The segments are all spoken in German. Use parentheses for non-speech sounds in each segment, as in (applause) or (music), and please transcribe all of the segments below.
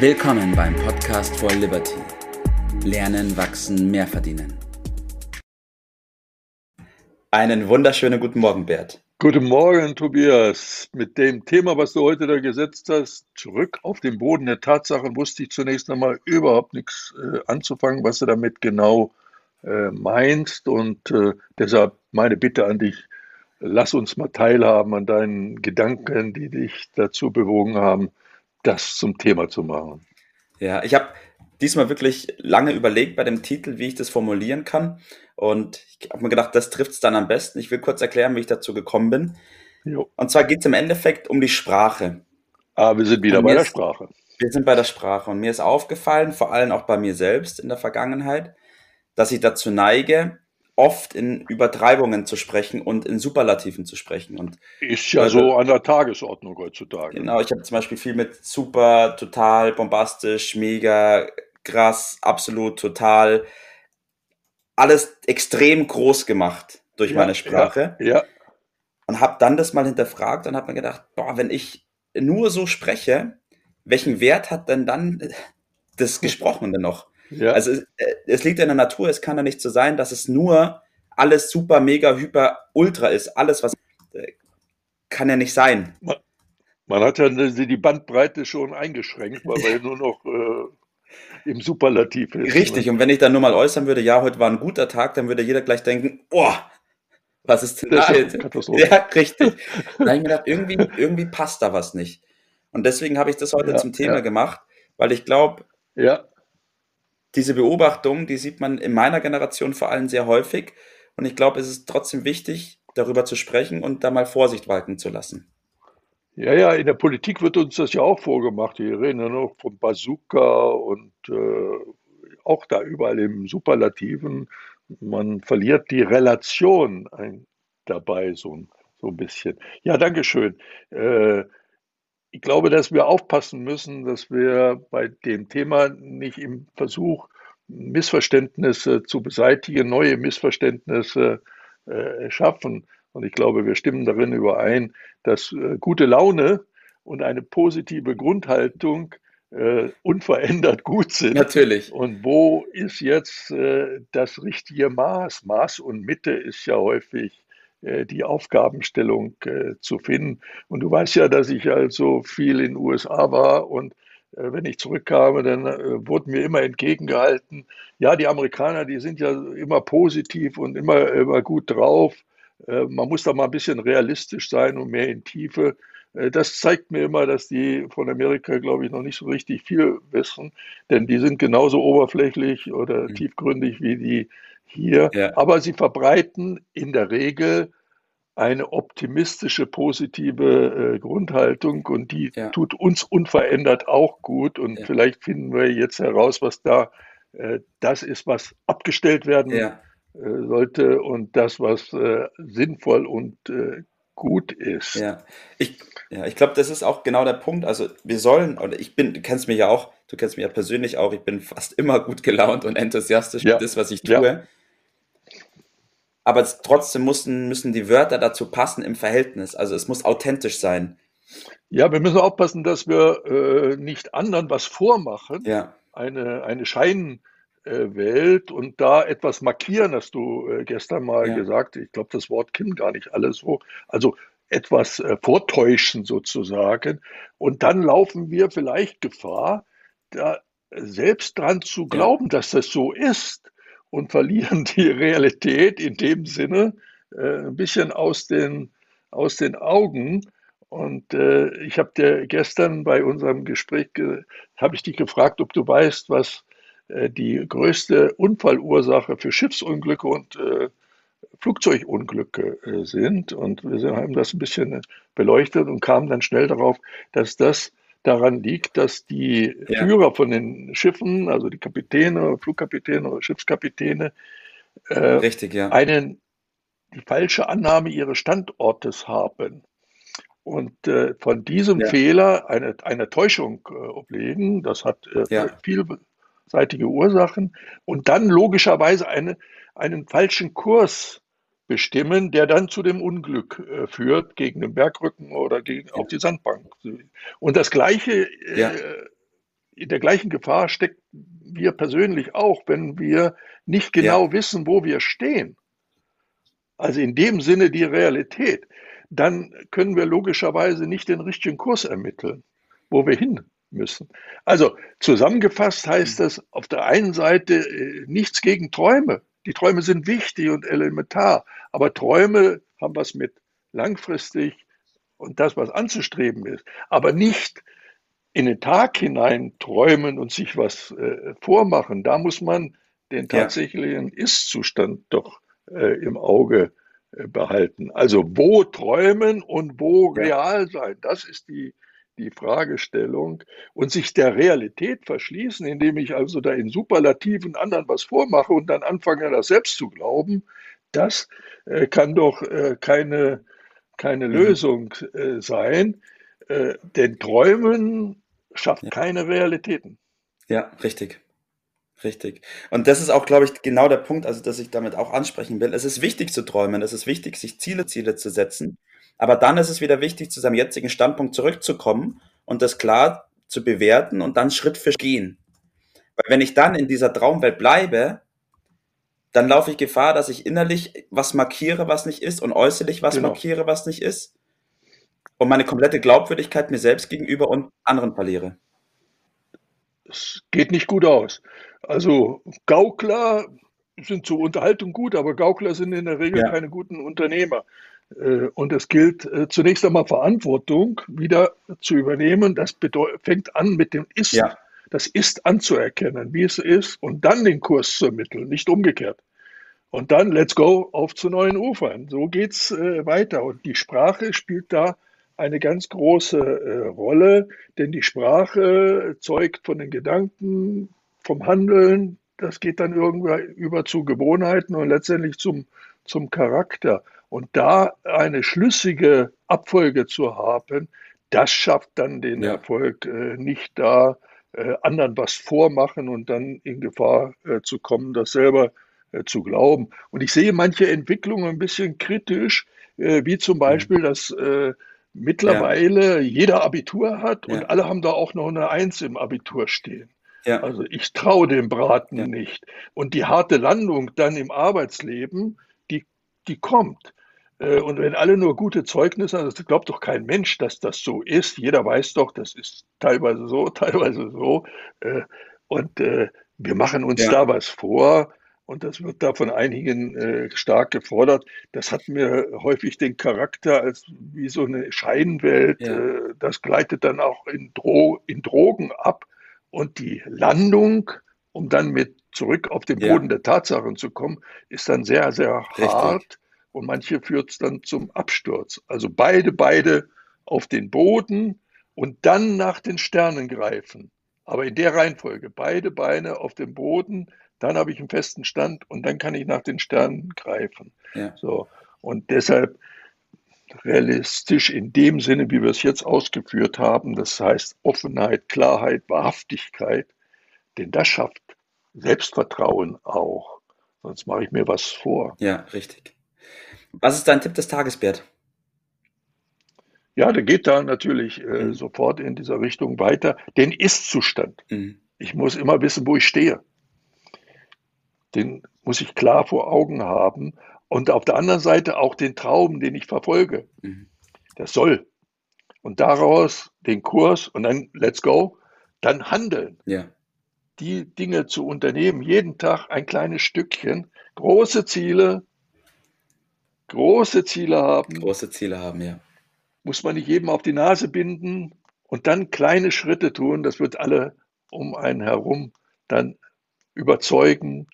Willkommen beim Podcast for Liberty. Lernen, wachsen, mehr verdienen. Einen wunderschönen guten Morgen, Bert. Guten Morgen, Tobias. Mit dem Thema, was du heute da gesetzt hast, zurück auf den Boden der Tatsachen, wusste ich zunächst einmal überhaupt nichts äh, anzufangen, was du damit genau äh, meinst. Und äh, deshalb meine Bitte an dich, lass uns mal teilhaben an deinen Gedanken, die dich dazu bewogen haben, das zum Thema zu machen. Ja, ich habe diesmal wirklich lange überlegt bei dem Titel, wie ich das formulieren kann. Und ich habe mir gedacht, das trifft es dann am besten. Ich will kurz erklären, wie ich dazu gekommen bin. Jo. Und zwar geht es im Endeffekt um die Sprache. Ah, wir sind wieder bei der Sprache. wir sind bei der Sprache. Und mir ist aufgefallen, vor allem auch bei mir selbst in der Vergangenheit, dass ich dazu neige, oft in Übertreibungen zu sprechen und in Superlativen zu sprechen. Und ist ja also, so an der Tagesordnung heutzutage. Genau, ich habe zum Beispiel viel mit super, total, bombastisch, mega, krass, absolut, total, alles extrem groß gemacht durch ja, meine Sprache. Ja, ja. Und habe dann das mal hinterfragt und habe mir gedacht, boah, wenn ich nur so spreche, welchen Wert hat denn dann das Gesprochene noch? Ja. Also es, äh, es liegt in der Natur, es kann ja nicht so sein, dass es nur alles super, mega, hyper, ultra ist. Alles, was äh, kann ja nicht sein. Man, man hat ja die Bandbreite schon eingeschränkt, weil wir nur noch äh, im Superlativ ist. Richtig, ne? und wenn ich dann nur mal äußern würde, ja, heute war ein guter Tag, dann würde jeder gleich denken, oh, was ist denn da jetzt? Ja, richtig. Dann habe ich mir gedacht, irgendwie, irgendwie passt da was nicht. Und deswegen habe ich das heute ja, zum Thema ja. gemacht, weil ich glaube, ja diese Beobachtung, die sieht man in meiner Generation vor allem sehr häufig. Und ich glaube, es ist trotzdem wichtig, darüber zu sprechen und da mal Vorsicht walten zu lassen. Ja, ja, in der Politik wird uns das ja auch vorgemacht. Wir reden ja noch vom Bazooka und äh, auch da überall im Superlativen. Man verliert die Relation ein, dabei so, so ein bisschen. Ja, Dankeschön. Äh, ich glaube, dass wir aufpassen müssen, dass wir bei dem Thema nicht im Versuch, Missverständnisse zu beseitigen, neue Missverständnisse äh, schaffen. Und ich glaube, wir stimmen darin überein, dass äh, gute Laune und eine positive Grundhaltung äh, unverändert gut sind. Natürlich. Und wo ist jetzt äh, das richtige Maß? Maß und Mitte ist ja häufig die Aufgabenstellung äh, zu finden. Und du weißt ja, dass ich also viel in den USA war und äh, wenn ich zurückkam, dann wurden mir immer entgegengehalten, ja, die Amerikaner, die sind ja immer positiv und immer, immer gut drauf. Man muss da mal ein bisschen realistisch sein und mehr in Tiefe. Das zeigt mir immer, dass die von Amerika, glaube ich, noch nicht so richtig viel wissen, denn die sind genauso oberflächlich oder mhm. tiefgründig wie die hier, ja. aber sie verbreiten in der Regel eine optimistische, positive äh, Grundhaltung und die ja. tut uns unverändert auch gut. Und ja. vielleicht finden wir jetzt heraus, was da äh, das ist, was abgestellt werden äh, sollte und das, was äh, sinnvoll und äh, gut ist. Ja, ich, ja, ich glaube, das ist auch genau der Punkt. Also wir sollen, oder ich bin, du kennst mich ja auch, du kennst mich ja persönlich auch, ich bin fast immer gut gelaunt und enthusiastisch ja. mit das, was ich tue. Ja aber trotzdem müssen, müssen die Wörter dazu passen im Verhältnis. Also es muss authentisch sein. Ja, wir müssen aufpassen, dass wir äh, nicht anderen was vormachen. Ja. Eine, eine Scheinwelt und da etwas markieren, hast du äh, gestern mal ja. gesagt. Ich glaube, das Wort kennen gar nicht alle so. Also etwas äh, vortäuschen sozusagen. Und dann laufen wir vielleicht Gefahr, da selbst dran zu glauben, ja. dass das so ist und verlieren die Realität in dem Sinne äh, ein bisschen aus den, aus den Augen. Und äh, ich habe dir gestern bei unserem Gespräch, habe ich dich gefragt, ob du weißt, was äh, die größte Unfallursache für Schiffsunglücke und äh, Flugzeugunglücke äh, sind. Und wir haben das ein bisschen beleuchtet und kamen dann schnell darauf, dass das daran liegt, dass die ja. Führer von den Schiffen, also die Kapitäne, Flugkapitäne oder Schiffskapitäne, äh, Richtig, ja. einen, die falsche Annahme ihres Standortes haben und äh, von diesem ja. Fehler eine, eine Täuschung äh, oblegen. Das hat äh, ja. vielseitige Ursachen und dann logischerweise eine, einen falschen Kurs bestimmen, der dann zu dem Unglück äh, führt, gegen den Bergrücken oder gegen, auf die Sandbank. Und das Gleiche äh, in der gleichen Gefahr stecken wir persönlich auch, wenn wir nicht genau ja. wissen, wo wir stehen. Also in dem Sinne die Realität. Dann können wir logischerweise nicht den richtigen Kurs ermitteln, wo wir hin müssen. Also zusammengefasst heißt das auf der einen Seite äh, nichts gegen Träume. Die Träume sind wichtig und elementar, aber Träume haben was mit langfristig und das, was anzustreben ist, aber nicht in den Tag hinein träumen und sich was äh, vormachen. Da muss man den tatsächlichen ja. Ist-Zustand doch äh, im Auge äh, behalten. Also wo träumen und wo ja. real sein, das ist die, die Fragestellung. Und sich der Realität verschließen, indem ich also da in Superlativen anderen was vormache und dann anfange, das selbst zu glauben, das äh, kann doch äh, keine, keine mhm. Lösung äh, sein. Äh, denn Träumen schafft ja. keine Realitäten. Ja, richtig. Richtig. Und das ist auch, glaube ich, genau der Punkt, also dass ich damit auch ansprechen will. Es ist wichtig zu träumen, es ist wichtig, sich Ziele, Ziele zu setzen. Aber dann ist es wieder wichtig, zu seinem jetzigen Standpunkt zurückzukommen und das klar zu bewerten und dann Schritt für Schritt gehen. Weil wenn ich dann in dieser Traumwelt bleibe, dann laufe ich Gefahr, dass ich innerlich was markiere, was nicht ist und äußerlich was genau. markiere, was nicht ist. Und meine komplette Glaubwürdigkeit mir selbst gegenüber und anderen verliere. Es geht nicht gut aus. Also Gaukler sind zur Unterhaltung gut, aber Gaukler sind in der Regel ja. keine guten Unternehmer. Äh, und es gilt äh, zunächst einmal Verantwortung wieder zu übernehmen. Das fängt an mit dem Ist. Ja. Das Ist anzuerkennen, wie es ist, und dann den Kurs zu ermitteln, nicht umgekehrt. Und dann let's go auf zu neuen Ufern. So geht's äh, weiter. Und die Sprache spielt da eine ganz große äh, Rolle, denn die Sprache zeugt von den Gedanken, vom Handeln, das geht dann irgendwann über zu Gewohnheiten und letztendlich zum, zum Charakter. Und da eine schlüssige Abfolge zu haben, das schafft dann den ja. Erfolg, äh, nicht da äh, anderen was vormachen und dann in Gefahr äh, zu kommen, das selber zu glauben. Und ich sehe manche Entwicklungen ein bisschen kritisch, wie zum Beispiel, dass mittlerweile ja. jeder Abitur hat und ja. alle haben da auch noch eine Eins im Abitur stehen. Ja. Also ich traue dem Braten nicht. Und die harte Landung dann im Arbeitsleben, die, die kommt. Äh, und wenn alle nur gute Zeugnisse haben, das glaubt doch kein Mensch, dass das so ist. Jeder weiß doch, das ist teilweise so, (laughs) teilweise so. Äh, und äh, wir machen uns ja. da was vor. Und das wird da von einigen stark gefordert. Das hat mir häufig den Charakter als wie so eine Scheinwelt. Ja. das gleitet dann auch in, Dro in Drogen ab. Und die Landung, um dann mit zurück auf den Boden ja. der Tatsachen zu kommen, ist dann sehr, sehr Richtig. Und manche führt es dann zum Absturz. Also beide, beide auf den Boden und dann nach den Sternen greifen. Aber in der Reihenfolge, beide Beine auf dem Boden, dann habe ich einen festen Stand und dann kann ich nach den Sternen greifen. Ja. So. Und deshalb realistisch in dem Sinne, wie wir es jetzt ausgeführt haben, das heißt Offenheit, Klarheit, Wahrhaftigkeit, denn das schafft Selbstvertrauen auch. Sonst mache ich mir was vor. Ja, richtig. Was ist dein Tipp des Tages, Bert? Ja, der geht da natürlich äh, mhm. sofort in dieser Richtung weiter. Den Ist-Zustand. Mhm. Ich muss immer wissen, wo ich stehe. Den muss ich klar vor Augen haben. Und auf der anderen Seite auch den Traum, den ich verfolge. Mhm. Das soll. Und daraus den Kurs und dann let's go, dann handeln. Ja. Die Dinge zu unternehmen, jeden Tag ein kleines Stückchen, große Ziele, große Ziele haben. Große Ziele haben, ja. Muss man nicht jedem auf die Nase binden und dann kleine Schritte tun. Das wird alle um einen herum dann überzeugen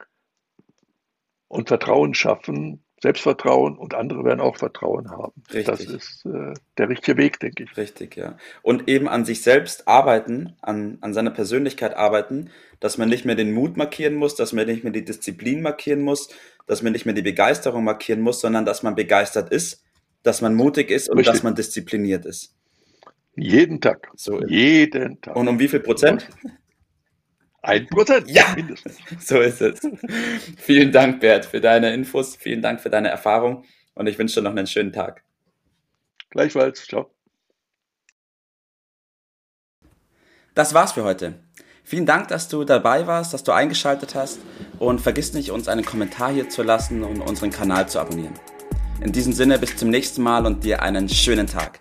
und Vertrauen schaffen. Selbstvertrauen und andere werden auch Vertrauen haben. Richtig. Das ist äh, der richtige Weg, denke ich. Richtig, ja. Und eben an sich selbst arbeiten, an, an seiner Persönlichkeit arbeiten, dass man nicht mehr den Mut markieren muss, dass man nicht mehr die Disziplin markieren muss, dass man nicht mehr die Begeisterung markieren muss, sondern dass man begeistert ist, dass man mutig ist und Richtig. dass man diszipliniert ist. Jeden Tag. So Jeden Tag. Und um wie viel Prozent? Ein Prozent. Ja, mindestens. (laughs) so ist es. Vielen Dank, Bert, für deine Infos. Vielen Dank für deine Erfahrung. Und ich wünsche dir noch einen schönen Tag. Gleichfalls. Ciao. Das war's für heute. Vielen Dank, dass du dabei warst, dass du eingeschaltet hast und vergiss nicht, uns einen Kommentar hier zu lassen und unseren Kanal zu abonnieren. In diesem Sinne, bis zum nächsten Mal und dir einen schönen Tag.